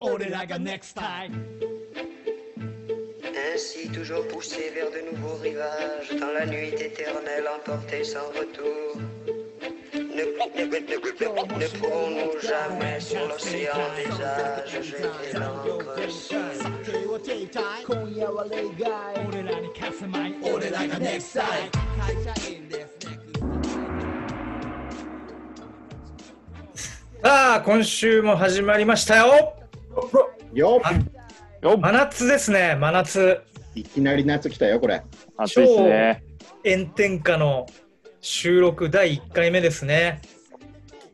俺らが NEXT time Ainsi toujours poussé vers de nouveaux rivages, dans la nuit éternelle emportée sans retour. Ne, ne, ne, ne, ne pourrons-nous jamais sur l'océan des âges jeter l'encre seule 酒を停滞今夜は例外俺らに勝つまい俺らが NEXT time 会社員ですねさあ、今週も始まりましたよ。よあよ真夏ですね、真夏。いきなり夏来たよ、これ。暑いですね。炎天下の収録第1回目ですね。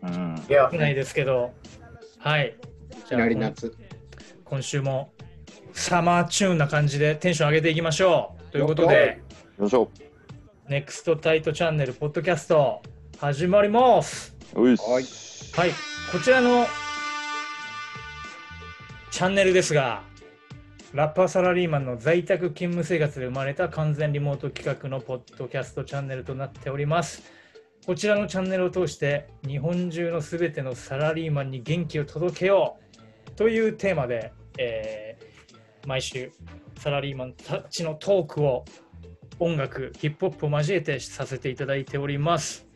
うん。いや少ないですけど。はい。いきなり夏。今週もサマーチューンな感じでテンション上げていきましょう。ということで、よいしょ。ネクストタイトチャンネルポッドキャスト始まります。いはい、こちらのチャンネルですが、ラッパーサラリーマンの在宅勤務生活で生まれた完全リモート企画のポッドキャストチャンネルとなっております。こちらのチャンネルを通して日本中のすべてのサラリーマンに元気を届けようというテーマで、えー毎週サラリーマンたちのトークを音楽、ヒップホップを交えてさせていただいております。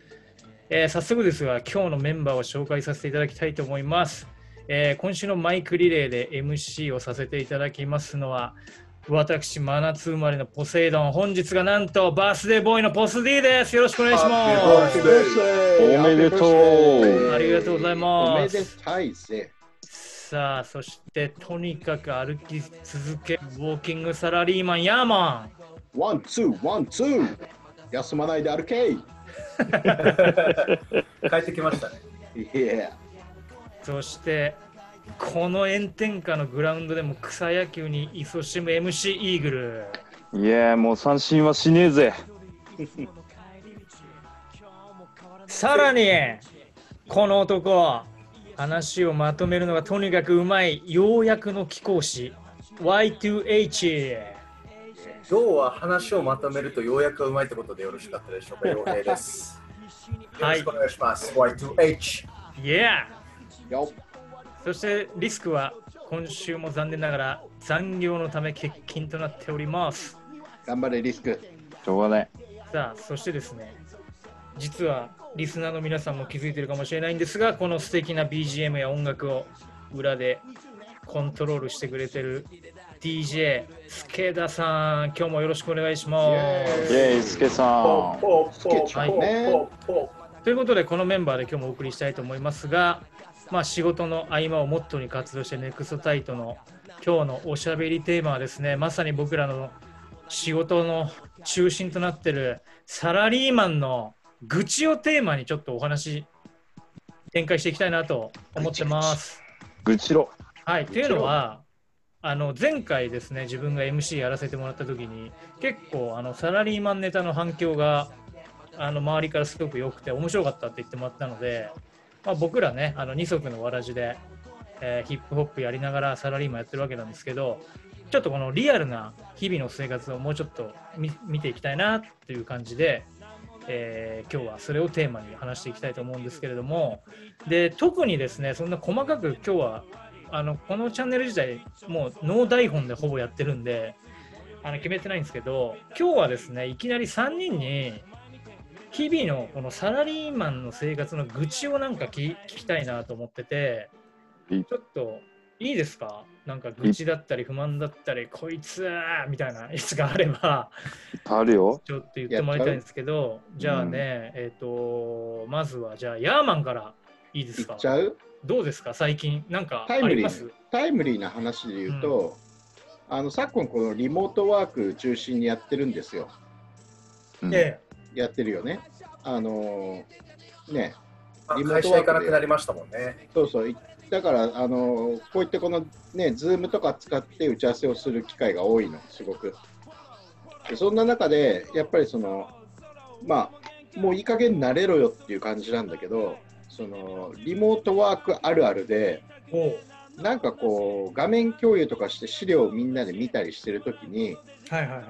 えー早速ですが、今日のメンバーを紹介させていただきたいと思います。えー今週のマイクリレーで MC をさせていただきますのは、私、真夏生まれのポセイドン、本日がなんとバースデーボーイのポス D です。よろしくお願いします。おめでとうありがとうございおめでます。たいぜ。さあ、そしてとにかく歩き続けるウォーキングサラリーマン、ヤーマン。 one、two、one、two。休まないで歩けい。帰ってきましたね。いや、そして、この炎天下のグラウンドでも草野球に勤しむ MC イーグル。いやーもう三振はしねえぜ。さらに、この男、話をまとめるのがとにかくうまい、ようやくの貴公子、Y2H。今日は話をまとめるとようやくうまいってことでよろしかったでしょうか？洋平です。よろしくお願いします。Y2H。Yeah! よ。そしてリスクは今週も残念ながら残業のため欠勤となっております。頑張れ、リスク。しょうがない。さあ、そしてですね、実はリスナーの皆さんも気づいてるかもしれないんですが、この素敵な BGM や音楽を裏でコントロールしてくれてる DJ スケダさん、今日もよろしくお願いしまイェーイ、スケさん。ポスケちゃんねポポす。ということで、このメンバーで今日もお送りしたいと思いますが、まあ、仕事の合間をモットーに活動してネクストタイトの今日のおしゃべりテーマはですね、まさに僕らの仕事の中心となってるサラリーマンの愚痴をテーマにちょっとお話展開していきたいなと思ってます。愚痴ろ。はい、というのはあの前回ですね自分が MC やらせてもらった時に結構あのサラリーマンネタの反響があの周りからすごく良くて面白かったって言ってもらったので、まあ、僕らねあの二足のわらじで、えーヒップホップやりながらサラリーマンやってるわけなんですけどちょっとこのリアルな日々の生活をもうちょっと見ていきたいなっていう感じで、えー今日はそれをテーマに話していきたいと思うんですけれどもで特にですねそんな細かく今日はあのこのチャンネル自体もうノー台本でほぼやってるんであの決めてないんですけど今日はですねいきなり3人に日々のこのサラリーマンの生活の愚痴をなんか聞聞きたいなと思っててちょっといいですか？なんか愚痴だったり不満だったりこいつーみたいなやつがあればあるよ。ちょっと言ってもらいたいんですけどじゃあね、えっ、とまずはじゃあヤーマンからいいですか？いっちゃう？どうですか？最近なんかあタイムリーあります？タイムリーな話で言うと、あの昨今このリモートワーク中心にやってるんですよ。うん。え。やってるよね。あのーね、リモートワークで会えなくなりましたもんね。そうそう。いだから、あのーこういったこのね、ズームとか使って打ち合わせをする機会が多いの、すごく。でそんな中で、やっぱりその、まあ、もういい加減慣れろよっていう感じなんだけど、そのリモートワークあるあるで、なんかこう、画面共有とかして資料をみんなで見たりしてるときに、はいはいはい。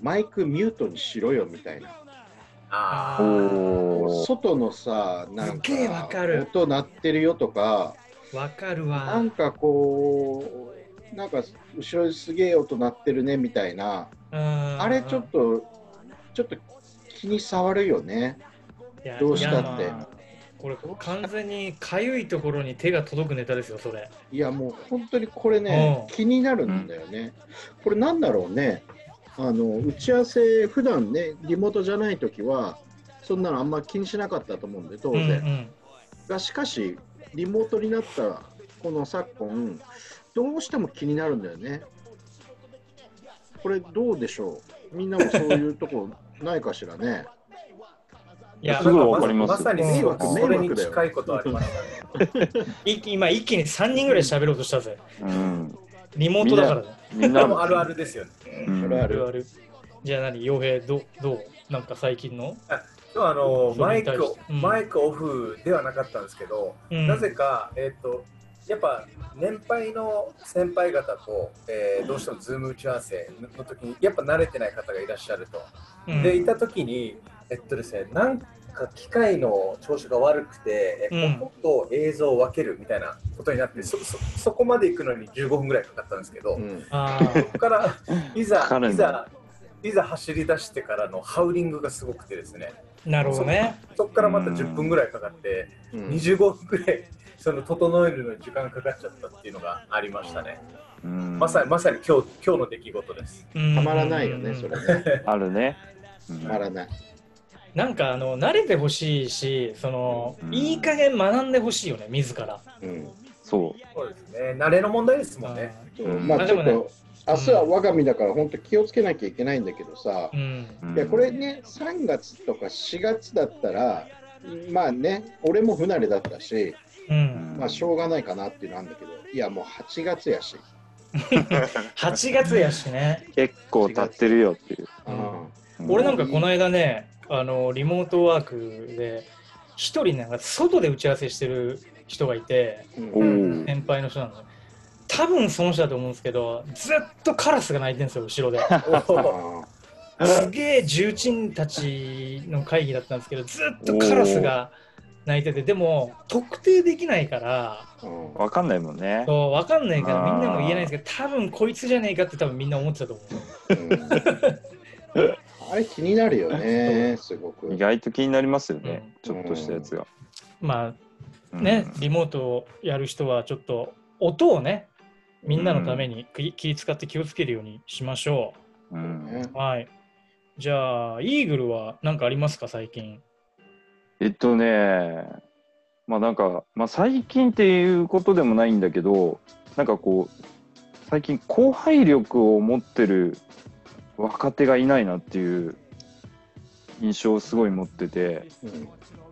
マイクミュートにしろよみたいな。あ外のさ、なんかる音鳴ってるよとか、ーわかるなわん。かこう、なんか後ろですげえ音鳴ってるねみたいな、ああれちょっと、ちょっと気に障るよね。どうしたってこれ完全にかゆいところに手が届くネタですよ、それ。いやもう本当にこれねうん、気になるんだよね。これなんだろうね。あの打ち合わせ、普段ね、リモートじゃないときは、そんなのあんま気にしなかったと思うんで、当然。うんうんがしかし、リモートになったこの昨今、どうしても気になるんだよね。これどうでしょう？みんなもそういうとこないかしらね？いやすぐわかりますまさに迷惑それに近いことありましたね。い 今一気に3人ぐらい喋ろうとしたぜ。うん。リモートだからね。みんなでもあるあるですよね。うんあるあるある。じゃあ何、傭兵、どう？どうなんか最近の、でもあのマイクマイクオフではなかったんですけど、うんなぜか、えっとやっぱ年配の先輩方と、えーどうしてもズーム打ち合わせの時にやっぱ慣れてない方がいらっしゃると。うんでいた時にえっとですねなんか機械の調子が悪くて、えうん音と映像を分けるみたいなことになってそそそこまで行くのに15分ぐらいかかったんですけど、うんあそこからいざいざいざ走り出してからのハウリングがすごくてですねあ、なるほどね。そこからまた10分ぐらいかかって、うん25分ぐらいその整えるのに時間かかっちゃったっていうのがありましたね。うんまさにまさに今日今日の出来事です。たたまらないよね、それね。あるね。うんたまらない。なんかあの慣れてほしいし、その、うんいい加減学んでほしいよね、自ら。うんそう。そうですね。慣れの問題ですもんね。まあちょっと、明日は我が身だから本当気をつけなきゃいけないんだけどさう、ん。うんいやこれね、3月とか4月だったら、まあね、俺も不慣れだったし、うん。まあしょうがないかなっていうのなんだけど、いやもう8月やし、8月やしね。結構経ってるよっていう。うん俺なんかこの間ね、あのリモートワークで、一人なんか外で打ち合わせしてる人がいて。先輩の人なの。多分その人だと思うんですけど、ずっとカラスが鳴いてるんですよ、後ろで。あすげえ重鎮たちの会議だったんですけど、ずっとカラスが鳴いてて、でも特定できないから、ーうんわかんないもんね。そう分かんないからみんなも言えないんですけど、多分こいつじゃねえかって多分みんな思ってたと思う。うんあれ気になるよね、すごく。意外と気になりますよね。うんちょっとしたやつが。まうんあね、リモートをやる人はちょっと音をね、みんなのために気気使って気をつけるようにしましょうう。はい。じゃあ、イーグルは何かありますか、最近？えっとね、まあなんか、まあ最近っていうことでもないんだけど、なんかこう、最近後輩力を持ってる若手がいないなっていう印象をすごい持ってて、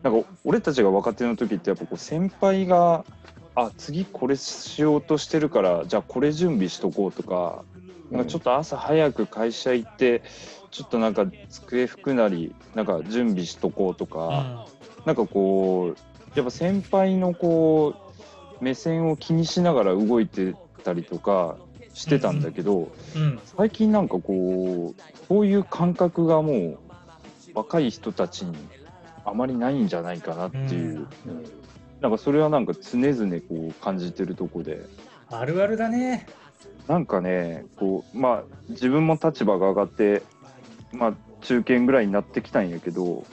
なんか俺たちが若手の時ってやっぱこう先輩が、あ、次これしようとしてるから、じゃあこれ準備しとこうとか、なんかちょっと朝早く会社行って、ちょっとなんか机拭くなり、なんか準備しとこうとか、なんかこうやっぱ先輩のこう目線を気にしながら動いてたりとかしてたんだけど、うん。うん。最近なんかこうそういう感覚がもう若い人たちにあまりないんじゃないかなっていう、うんなんかそれはなんか常々こう感じてるとこであるあるだね。なんかねこうまあ自分も立場が上がってまあ中堅ぐらいになってきたんやけど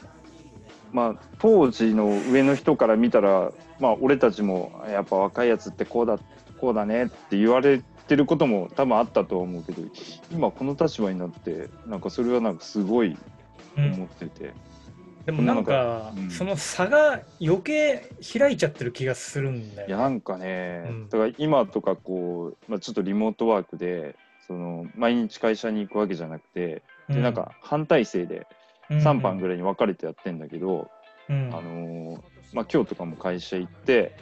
まあ当時の上の人から見たらまあ俺たちもやっぱ若いやつってこうだこうだねって言われてることも多分あったとは思うけど今この立場になってなんかそれはなんかすごいうん。思ってて、でもなんかう、ん。その差が余計開いちゃってる気がするんだよ。いやなんかね、うん。だから今とかこう、まあ、ちょっとリモートワークでその毎日会社に行くわけじゃなくて、うでなんか半体制で3班ぐらいに分かれてやってんだけど、うん。あのーまあ、今日とかも会社行って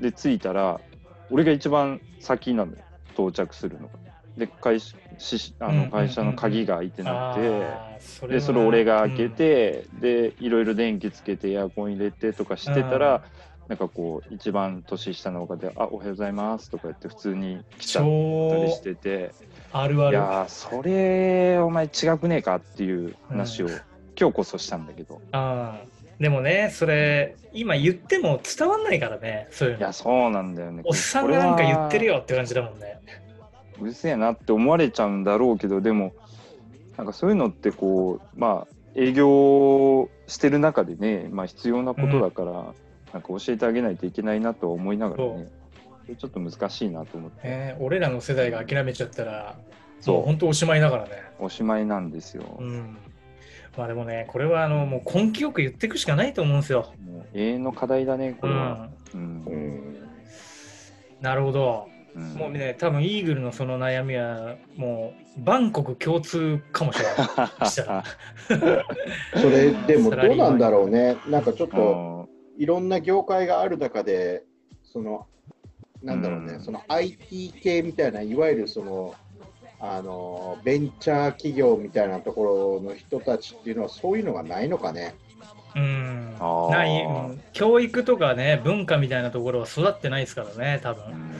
で着いたら俺が一番先なのよ到着するのが。で会社しあうんうんうんの会社の鍵が開いてなくて。あーそれはでそれ俺が開けて、でいろいろ電気つけてエアコン入れてとかしてたら、なんかこう一番年下の方で「あおはようございます」とか言って普通に来ちゃったり超してて。あるある。いやーそれお前違くねえかっていう話を、うん。今日こそしたんだけど。あでもね、それ、今言っても伝わんないからね、そういうのいや、。そうなんだよね。おっさんがなんか言ってるよ。よって感じだもんね。うるせえなって思われちゃうんだろうけど、でも、なんかそういうのってこう、まあ、営業してる中でね、まあ必要なことだから、なんか教えてあげないといけないなとは思いながらそね、それちょっと難しいなと思って、ね俺らの世代が諦めちゃったら、そう本当おしまいだからね。おしまいなんですよ。うん。まあでもね、これはあのもう根気よく言っていくしかないと思うんですよ。永遠の課題だね、これは。うん。うんうんなるほど。うんもうね、多分イーグルのその悩みは、もう、バンコク共通かもしれない。それでもどうなんだろうね。なんかちょっあとのいろんな業界がある中で、その、なんだろうね、うんその IT 系みたいな、いわゆるその、あのベンチャー企業みたいなところの人たちっていうのはそういうのがないのかね。うん。ない、うん。教育とかね、文化みたいなところは育ってないですからね、多分。うん。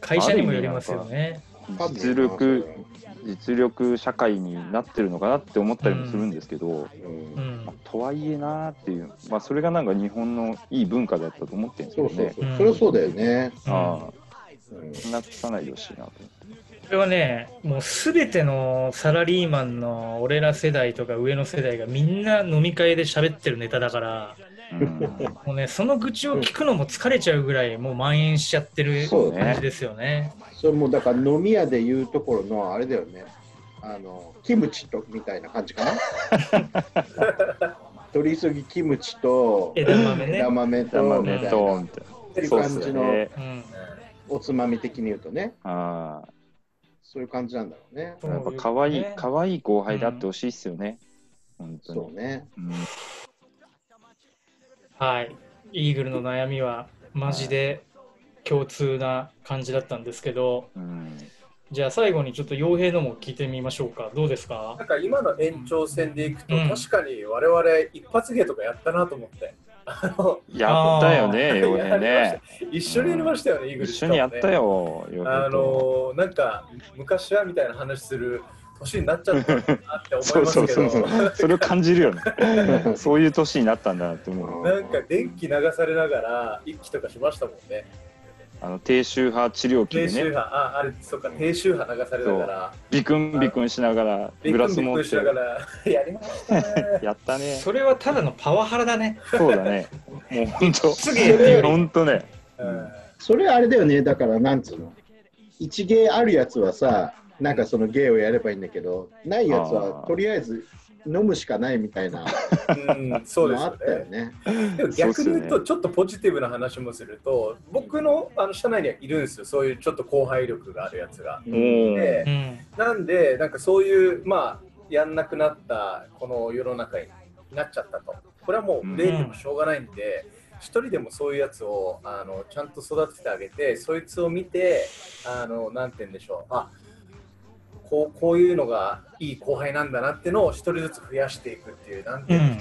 会社にもよりますよね。実力実力社会になってるのかなって思ったりもするんですけど、うん。うん。まあとはいえなーっていう、まあ、それがなんか日本のいい文化だったと思ってるんですそうけどね。そうそう、それはそうだよね。あうん。あ、なくさないでほしいなと。これはね、もうすべてのサラリーマンの俺ら世代とか上の世代がみんな飲み会で喋ってるネタだから、うん、もうね、その愚痴を聞くのも疲れちゃうぐらいもう蔓延しちゃってる感じですよね。それもだから飲み屋でいうところのあれだよね。あのキムチとみたいな感じかな。取り急ぎキムチと枝豆ね。枝豆とっていう感じのおつまみ的に言うとね、あそういう感じなんだろうね。あ、やっぱ可愛いね可愛い後輩であってほしいっすよね。本当に。そうね。うんはい。イーグルの悩みはマジで共通な感じだったんですけど、うんじゃあ最後にちょっと傭兵のも聞いてみましょうか。どうですか？なんか今の延長戦でいくと、うん確かに我々一発芸とかやったなと思って。あのやったよね、よやりまね。一緒にやりましたよね、イーグル一緒にやったよ。あのなんか昔はみたいな話する年になっちゃったなって思いますけどそうそうそう。それを感じるよね。そういう年になったんだなって思う。なんか電気流されながら一気とかしましたもんね。あの低周波治療器でね、低周波、あ、あれ、そうか、低周波流されながら、ビクンビクンしながらビクングラス持っビクンしてながら、やりましたね。やったね。それはただのパワハラだね。そうだね。もう本当。すげえっていうより本当ね。うんそれあれだよね、だからなんつうの？一芸あるやつはさ、なんかその芸をやればいいんだけど、ないやつあはーとりあえず飲むしかないみたいなうん、そうですよのあったよね。ね。でも逆に言うと、ちょっとポジティブな話もすると、僕のあの社内にはいるんですよ、そういうちょっと後輩力があるやつが。おでーうん。なんで、なんかそういう、まあ、やんなくなったこの世の中になっちゃったと。これはもう例でもしょうがないんで、一人でもそういうやつをあのちゃんと育ててあげて、そいつを見て、あのなんて言うんでしょう、あこうこういうのがいい後輩なんだなっていうのを一人ずつ増やしていくっていう、なんてういうの、ん。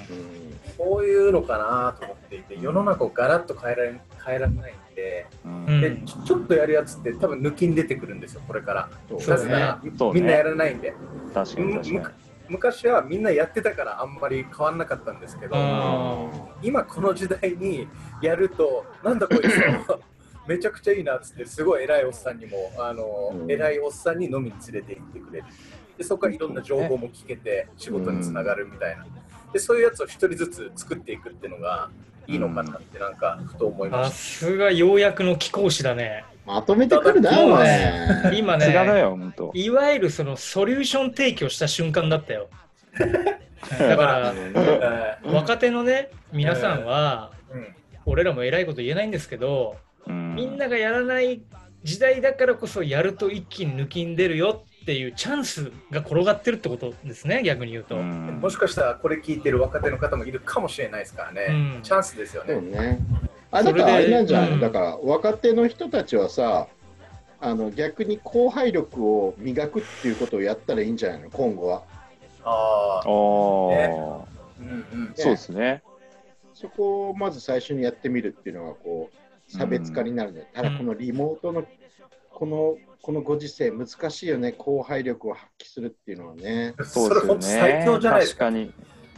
そういうのかなと思っていて、世の中をガラッと変えられ変えられないんで、うんうんでちょっとやるやつって多分抜きに出てくるんですよ、これから。なぜなら、みんなやらないんで。確かに確か昔はみんなやってたからあんまり変わんなかったんですけど、あ今この時代にやるとなんだこいつめちゃくちゃいいなっつってすごい偉いおっさんにもあの、うん偉いおっさんに飲みに連れて行ってくれるでそこからいろんな情報も聞けて仕事につながるみたいなでそういうやつを一人ずつ作っていくっていうのがいいのかなってなんかふと思いまさしすがようやくの貴公子だね。まとめてくるな。今ね、よ、本当。いわゆるそのソリューション提供した瞬間だったよ。だから、た、若手のね、皆さんは、うん俺らも偉いこと言えないんですけど、うんみんながやらない時代だからこそやると一気に抜きん出るよっていうチャンスが転がってるってことですね、逆に言うと。うん。もしかしたらこれ聞いてる若手の方もいるかもしれないですからね、うん。チャンスですよね。そうね。あ、だからあれなんじゃない、うんだか。ら若手の人たちはさ、あの逆に後輩力を磨くっていうことをやったらいいんじゃないの、今後は。ああ、ああ、うんうん、そうですね。そこをまず最初にやってみるっていうのがこう差別化になるね、ただこのリモートのこのこのご時世難しいよね後輩力を発揮するっていうのはねそうですよそれ本当最強ね。じゃないですか確かに。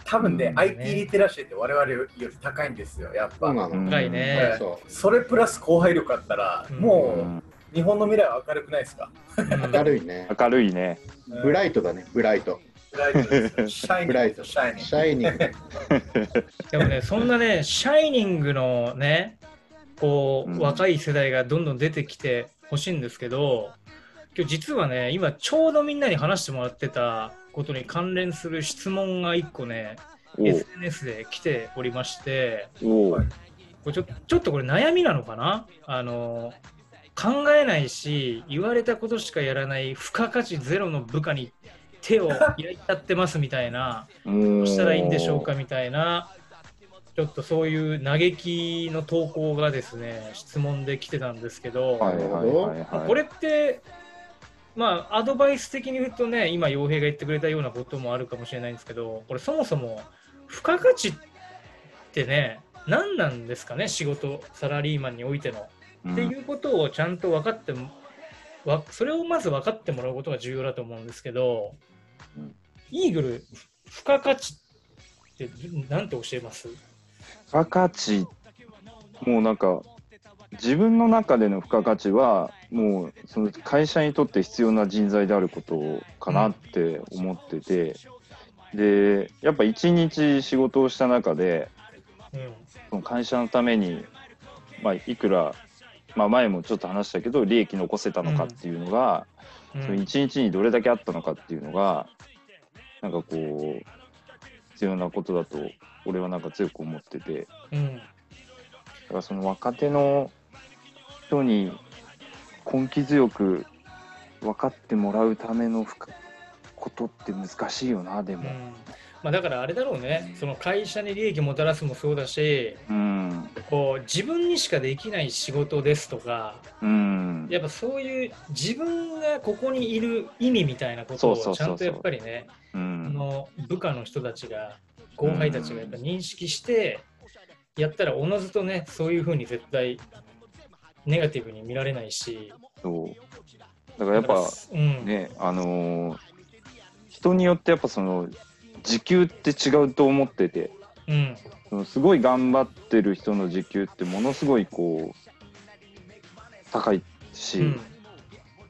多分ね、うん IT リテラシーって我々より高いんですよ、やっぱ。そうなの。うん深いね。そそれプラス後輩力あったら、うんもうんう日本の未来は明るくないですか？う。明るいね。明るいね。ブライトだね、ブライト。ブライトですよシャイニングブライト。シャイニングシャイニング。でもね、そんなね、シャイニングのね、こう、うん。若い世代がどんどん出てきてほしいんですけど、今日実はね、今ちょうどみんなに話してもらってたことに関連する質問が1個ね、SNS で来ておりまして、これちょちょっとこれ悩みなのかな？あの考えないし言われたことしかやらない付加価値ゼロの部下に手を焼いちゃってますみたいな。どうしたらいいんでしょうかみたいなちょっとそういう嘆きの投稿がですね質問で来てたんですけど、はいはいはいはい。これってまあアドバイス的に言うとね今傭兵が言ってくれたようなこともあるかもしれないんですけどこれそもそも付加価値ってね何なんですかね仕事サラリーマンにおいての、うんっていうことをちゃんと分かってそれをまず分かってもらうことが重要だと思うんですけど、うん。イーグル付加価値って何て教えます？付加価値、もうなんか、自分の中での付加価値は、もうその会社にとって必要な人材であることかなって思ってて、で、やっぱ一日仕事をした中で、うん。その会社のために、まあ、いくら、まあ、前もちょっと話したけど、利益残せたのかっていうのが、うん。その一日にどれだけあったのかっていうのが、なんかこう、必要なことだと、俺はなんか強く思ってて、うん。だからその若手の人に根気強く分かってもらうためのことって難しいよな、でも。うんまあ、だからあれだろうね。その会社に利益もたらすもそうだし。うん。こう自分にしかできない仕事ですとかうん。やっぱそういう自分がここにいる意味みたいなことをちゃんとやっぱりねあうん。の部下の人たちが後輩たちがやっぱ認識してやったらおのずとねそういうふうに絶対ネガティブに見られないしそう。だからやっぱ、うんね、あのー人によってやっぱその、時給って違うと思ってて、うん。すごい頑張ってる人の時給ってものすごいこう、高いし、うん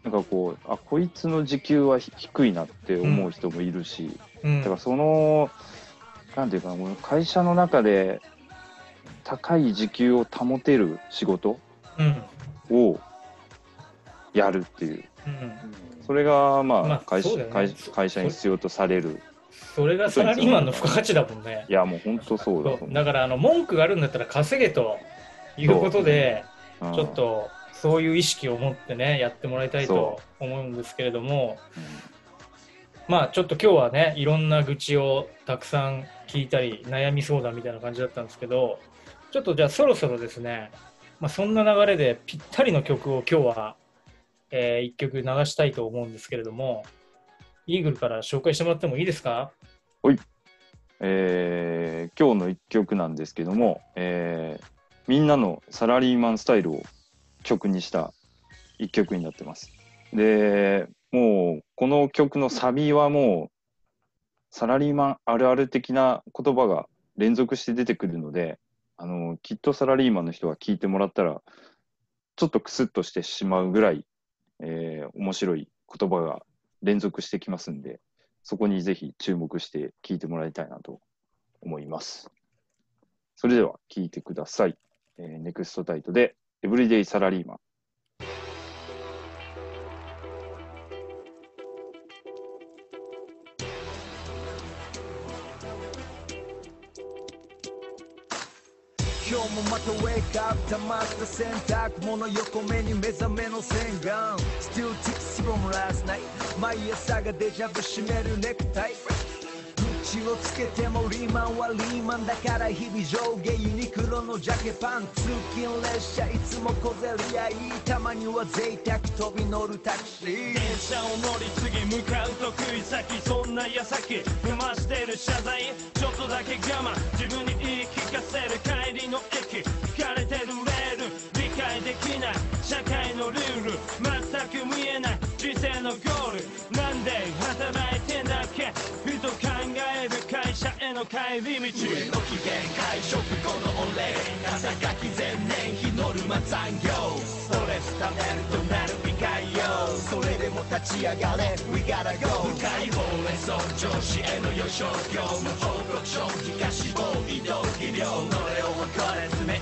なんかこう、あ、こいつの時給はひ低いなって思う人もいるし、うん。だからその、なんていうかな、会社の中で高い時給を保てる仕事うん。をやるっていう。うん。それが、まあ、まあ会社そうだよね。会会社に必要とされる。それがサラリーマンの付加価値だもんね。いや、もう本当そうだと思う。そう。だからあの文句があるんだったら稼げということで、うん。ちょっ、とそういう意識を持ってねやってもらいたいと思うんですけれどもまあちょっと今日はねいろんな愚痴をたくさん聞いたり悩み相談みたいな感じだったんですけどちょっとじゃあそろそろですね、まあ、そんな流れでぴったりの曲を今日は、え1曲流したいと思うんですけれどもイーグルから紹介してもらってもいいですか？えー今日の一曲なんですけども、えーみんなのサラリーマンスタイルを曲にした一曲になってます。で、もうこの曲のサビはもうサラリーマンあるある的な言葉が連続して出てくるので、あのきっとサラリーマンの人は聞いてもらったらちょっとクスッとしてしまうぐらい、えー面白い言葉が連続してきますんで、そこにぜひ注目して聞いてもらいたいなと思います。それでは聞いてください。えーネクストタイトで、エブリデイサラリーマン。た wake up 溜まった洗濯物横目に目覚めの洗顔。Still tips from last night 毎朝がデジャブ締めるネクタイ。口をつけてもリーマンはリーマンだから日々上下ユニクロのジャケパン通勤列車いつも小競り合いたまには贅沢飛び乗るタクシー電車を乗り継ぎ向かう得意先そんな矢先踏ましてる謝罪。ちょっとだけ我慢自分に言い聞かせる帰りの駅。疲れてるレール。理解できない。社会のルール。全く見えない。人生のゴール。なんで？働ライブ会社への帰り道。上の機嫌会食後のお礼。肩書き前年日ノルマ残業。ストレス溜めるとなる未開よ。それでも立ち上がれ。We gotta go 深いほうれん草上司への予想業。務報告書。気が死亡移動医療のれを誇れ詰め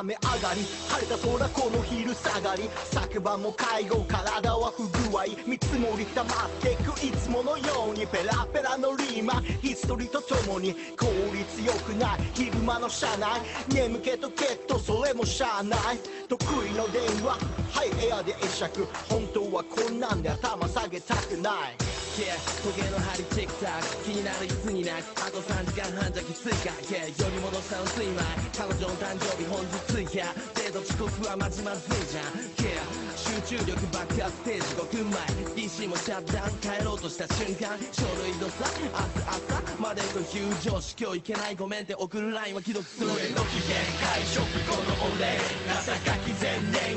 雨上がり晴れた空この昼下がり。昨晩も介護体は不具合。見積もり溜まってくいつものようにペラペラのリーマン。ヒストリーとともに効率よくない。昼間の車内。眠気とけっとそれもしゃあない得意の電話。はいエアで会釈。本当はこんなんで頭下げたくない。Yeah 時計の針チェックタック。気になるいつになく。あと3時間半じゃきついか。Yeah より戻したのすいまい。彼女の誕生日本日追加デート遅刻はまじまずいじゃん。Yeah 集中力爆発ステージ5分前 PC もシャットダウン帰ろうとした瞬間。書類のさ明日朝までと急上司今日行けないごめんって送るラインは既読する。上の機嫌会食後のお礼。朝書き前年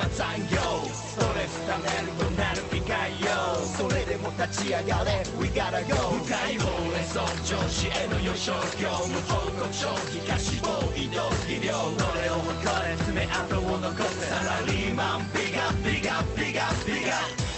日ノルマ残業ストレスためるとなる機会よ。それでも立ち上がれ。We gotta go 深いほうれん草上司への予想業務報告書気が死亡移動技量。のれを誇れ。爪痕を残す。サラリーマン。ビガビガビガビガ。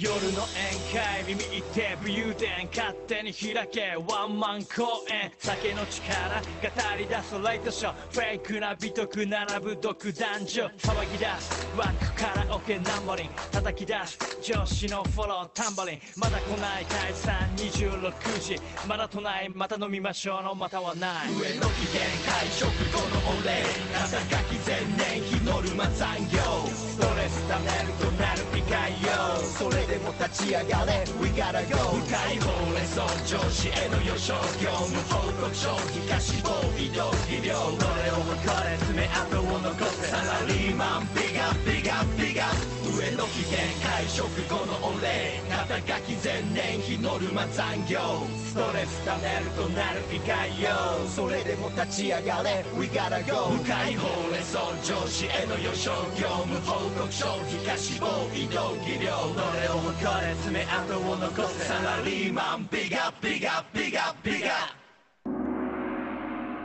夜の宴会耳行って武勇伝勝手に開けワンマン公演。酒の力語り出すライトショー。フェイクな美徳並ぶ独男女騒ぎ出すワックカラオケナンバリン叩き出す上司のフォロータンバリンまだ来ない解散。26時。まだ都内また飲みましょうのまたはない。上の機嫌会食後のお礼。朝書き前年日ノルマ残業。ストレス溜めるとなる。理解よそれでも立ち上がれ。We gotta go 深いほうれん草上司への予想業務報告書。気が死亡移動肥料どれを誇れ爪痕を残せ。サラリーマンビガビガビガ上の機嫌会食後のお礼肩書き前年日ノルマ残業ストレス溜めるとなる理解よそれでも立ち上がれ We gotta go 深いほうれん草上司への予想業務報告書気が死亡移動技量のれを誇れ爪痕を残すサラリーマンビガビガビガビガ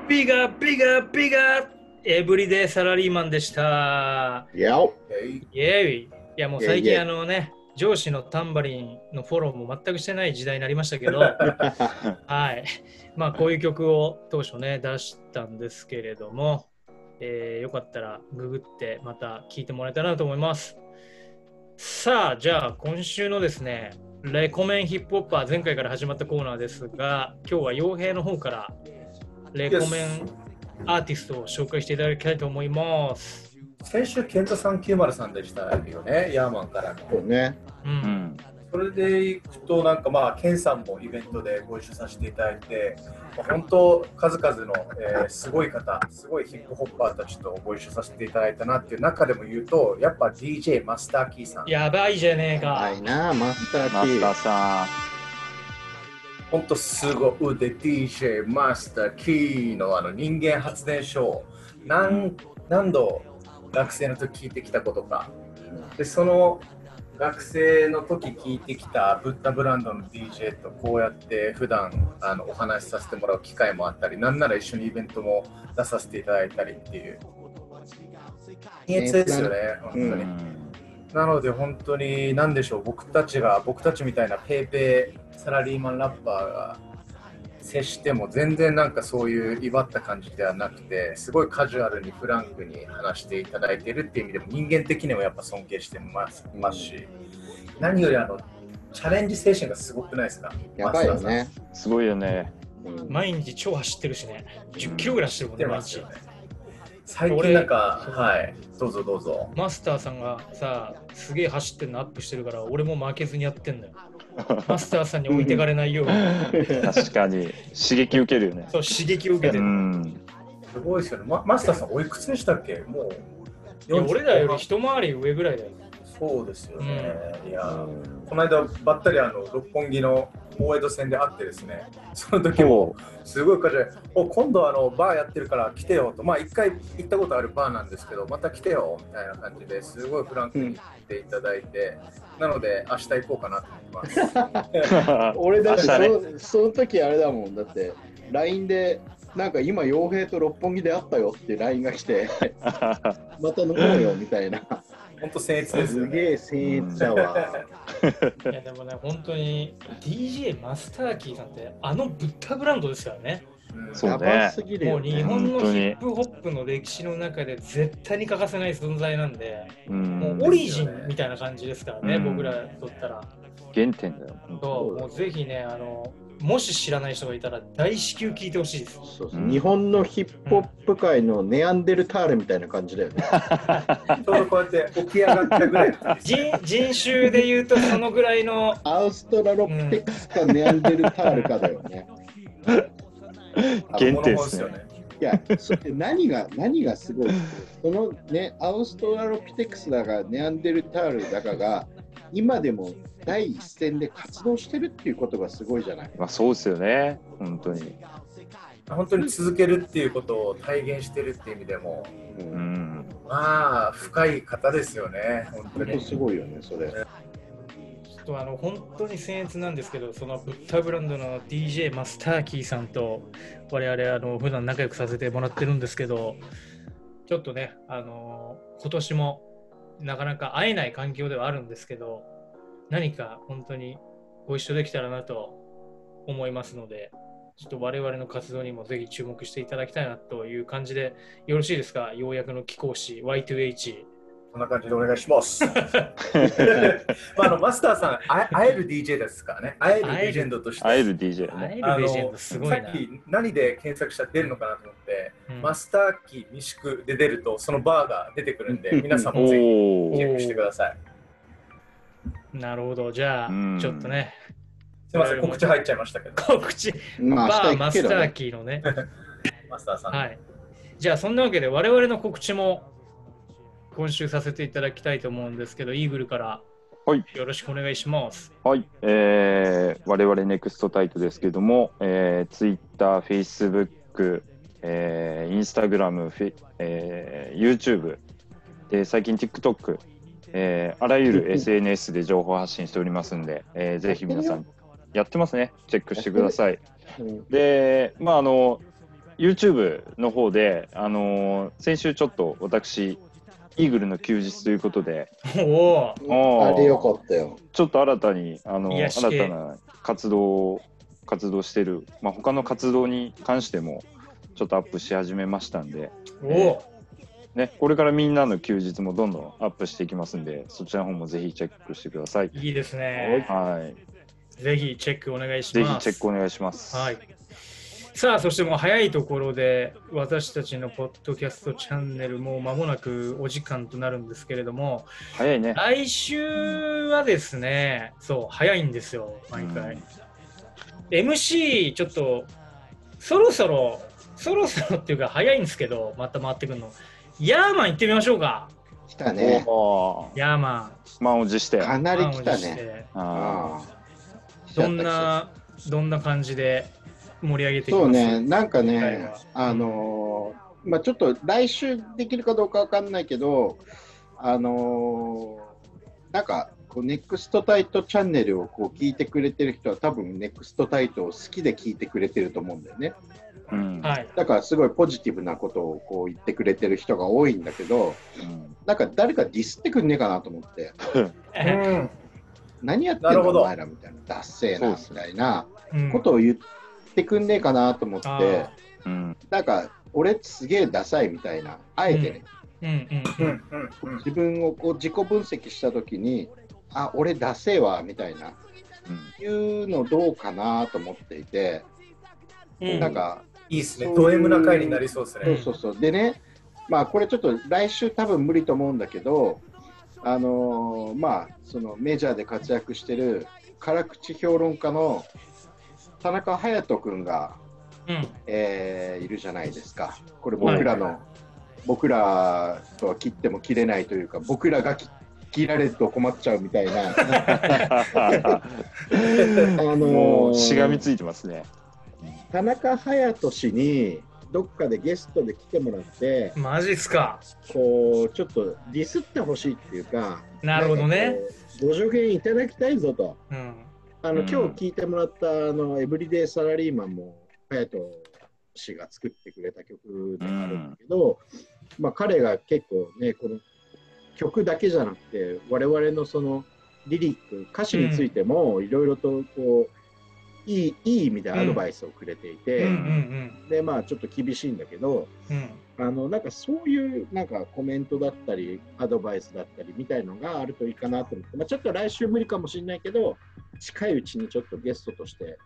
ビガビガビガエブリデイサラリーマンでした。やおイエイいやもう最近あのね、上司のタンバリンのフォローも全くしてない時代になりましたけど、はい。まあこういう曲を当初ね、出したんですけれども、えーよかったらググってまた聴いてもらえたらなと思います。さあ、じゃあ今週のですね、レコメンヒップホッパー前回から始まったコーナーですが、今日は傭兵の方からレコメンアーティストを紹介していただきたいと思います。先週、ケント390でしたよね、ヤーマンからの。そうね。う、うんんそれでいくと、なんかまあ、ケンさんもイベントでご一緒させていただいて、まあ本当、数々の、えーすごい方、すごいヒップホッパーたちとご一緒させていただいたなっていう中でも言うと、やっぱ DJ マスターキーさん、やばいじゃねえか。はいな、マスターマスター。さ本当すご腕 DJ マスターキーのあの人間発電所何何度学生の時聞いてきたことか。でその学生の時聞いてきたブッダブランドの DJ とこうやって普段あのお話しさせてもらう機会もあったりなんなら一緒にイベントも出させていただいたりっていう。秘密ですよね。本当ん、に、うん。なので本当に何でしょう僕たちが僕たちみたいなペーペーサラリーマンラッパーが接しても全然なんかそういう威張った感じではなくてすごいカジュアルにフランクに話していただいているっていう意味でも人間的にもやっぱ尊敬してますますし何よりあのチャレンジ精神がすごくないですか？やばいよね。すごいよね。うん毎日超走ってるしね。10キロぐらい走ってるもんね、毎日。ね最近なんかはいどうぞどうぞマスターさんがさ、すげえ走ってるのアップしてるから、俺も負けずにやってんだよ。マスターさんに置いてかれないように、確かに刺激受けるよね。そう刺激を受けてうる。ん。すごいですよね、まマスターさんおいくつでしたっけ？もういや俺らより一回り上ぐらいだよ。そうですよね。いやー、うんこの間ばったりあの六本木の大江戸線で会ってですね、その時もすごい感じで、お今度あのバーやってるから来てよと、まあ一回行ったことあるバーなんですけど、また来てよみたいな感じですごいフランクに来ていただいて、なので明日行こうかなと思います。俺だってそ,、明日その時あれだもん。だって LINE でなんか今傭兵と六本木で会ったよって LINE が来て また飲もうよみたいな本当僭越ですよね。すげえ僭越だわいやでもね、本当に DJ マスターキーさんってあのブッダブランドですからね。うんそうやばすぎるもう日本のヒップホップの歴史の中で絶対に欠かせない存在なんで、うんもうオリジンみたいな感じですからね、うん僕らとったら。原点だよ。そうもうぜひねあの、もし知らない人がいたら大至急聞いてほしいです。そうそううん日本のヒップホップ界のネアンデルタールみたいな感じだよね。ちょうどこうやって起き上がったぐらいの人人種で言うとそのぐらいのアウストラロピテクスかネアンデルタールかだよね。原点ですね。いや、そ何が何がすごいそのね、アウストラロピテクスだかネアンデルタールだかが、今でも第一線で活動してるっていうことがすごいじゃない？まあそうですよね。本当に。本当に続けるっていうことを体現してるっていう意味でも、う、うんん。まあ深い方ですよね、本当に本当。すごいよね、それ。ちょっとあの本当に僭越なんですけど、そのブッダブランドの DJ マスターキーさんと我々あの普段仲良くさせてもらってるんですけど、ちょっとね、あの今年もなかなか会えない環境ではあるんですけど、何か本当にご一緒できたらなと思いますので、ちょっと我々の活動にもぜひ注目していただきたいなという感じでよろしいですか、ようやくの貴公子 Y2H。こんな感じでお願いします。まあ、あのマスターさん、あ会える DJ ですからね、会えるレジェンドとして。会える DJ ね。会えるあレジェンのドすごいな。さっき何で検索したら出るのかなと思って、うんマスターキー未宿で出るとそのバーが出てくるんで皆さんもぜひ。チェックしてください。なるほど、じゃあうん、ちょっとね、すみません、告知入っちゃいましたけど、告知、まあ、バー明マスター。キーのね。マスターさん。はい。じゃあ、そんなわけで、我々の告知も今週させていただきたいと思うんですけど、イーグルからはい。よろしくお願いします。はい、えー、我々ネクストタイトですけども、えー、Twitter、Facebook、えー、Instagram、フェえー、YouTube、で最近 TikTok、えー、あらゆる SNS で情報発信しておりますんで、えー、ぜひ皆さんやってますね、チェックしてください。う。んで、まあ、あの、YouTube の方で、あの先週ちょっと私、イーグルの休日ということで、おお、あーあれよかったよ。ちょっと新たにあの新たな活動を活動してる、まあ、他の活動に関してもちょっとアップし始めましたんで、おお、ね、これからみんなの休日もどんどんアップしていきますんでそちらの方もぜひチェックしてください。いいですね。はい、ぜひチェックお願いしぜます。ひチェックお願いします。はい。さあ、そしてもう早いところで、私たちのポッドキャストチャンネルも間もなくお時間となるんですけれども、早いね。来週はですね、そう、早いんですよ、毎回。MC、ちょっと、そろそろ、そろそろっていうか、早いんですけど、また回ってくるの。ヤーマン行ってみましょうか。来たね。ヤーマ満を持して。かなり来たね。どんな、どんな感じで盛り上げていきます。そうね、なんかねは、あのーまあ、ちょっと来週できるかどうかわかんないけど、あのーなんか、こうネクストタイトチャンネルをこう聞いてくれてる人は、多分ネクストタイトを好きで聞いてくれてると思うんだよね。ーうん。はい。だから、すごいポジティブなことをこう言ってくれてる人が多いんだけど、うん。なんか誰かディスってくんねえかなと思って、うん。何やってんのお前らみたいな、ダッセーなみたいなうんことを言ってくんねえかなと思って。うん。なんか、俺すげえダサいみたいな、あえてね、うん。うん。うん。うん。うん。自分をこう自己分析したときに、あ、俺ダセえわみたいな、いうのどうかなと思っていて、うん。なんか、いいですね、ド M な回になりそうですそうね。そうそう、でね、まあ、これちょっと来週多分無理と思うんだけど、あのーまあ、そのメジャーで活躍してる辛口評論家の田中隼人君が、うん。えーいるじゃないですか。これ僕らの僕らとは切っても切れないというか、僕らが切切られると困っちゃうみたいな、あのーしがみついてますね。田中隼人氏にどっかでゲストで来てもらって、マジっすか。こうちょっとディスってほしいっていうか、なるほどねご助言いただきたいぞと。うん。あの、うん。今日聞いてもらったあのエブリデイサラリーマンも隼人氏が作ってくれた曲であるんだけど、まあ彼が結構ねこの曲だけじゃなくて我々のそのリリック歌詞についてもいろいろとこういいいい意味でアドバイスをくれていうんて、うん。でまあちょっと厳しいんだけどうん。うん。あのなんかそういうなんかコメントだったりアドバイスだったりみたいのがあるといいかなと思って、まあ、ちょっと来週無理かもしれないけど近いうちにちょっとゲストとして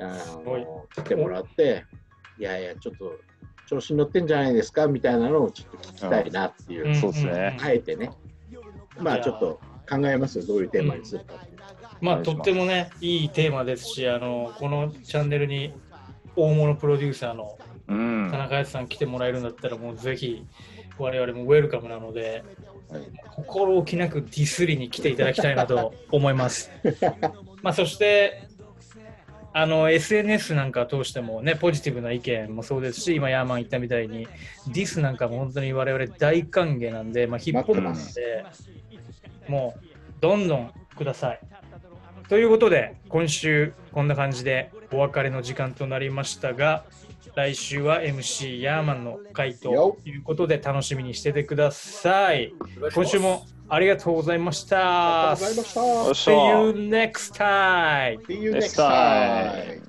あの来てもらっていやいやちょっと調子に乗ってんじゃないですかみたいなのをちょっと聞きたいなっていう、んそうですねあえてね。まあちょっと考えますよ。どういうテーマにするかってまあとってもね、いいテーマですし、あのこのチャンネルに大物プロデューサーのうん田。中康さん来てもらえるんだったら、もうぜひ我々もウェルカムなので、はい心置きなくディスりに来ていただきたいなと思います。まあそしてあの SNS なんか通してもね、ポジティブな意見もそうですし、今、ヤーマン言ったみたいに、ディスなんかも本当に我々大歓迎なんで、まあ、ヒップホップなんで、もうどんどんください。ということで、今週こんな感じでお別れの時間となりましたが、来週は MC ヤーマンの回とよいうことで楽しみにしててください。今週もありがとうございました。ありがとうございました See you next time. See you next time.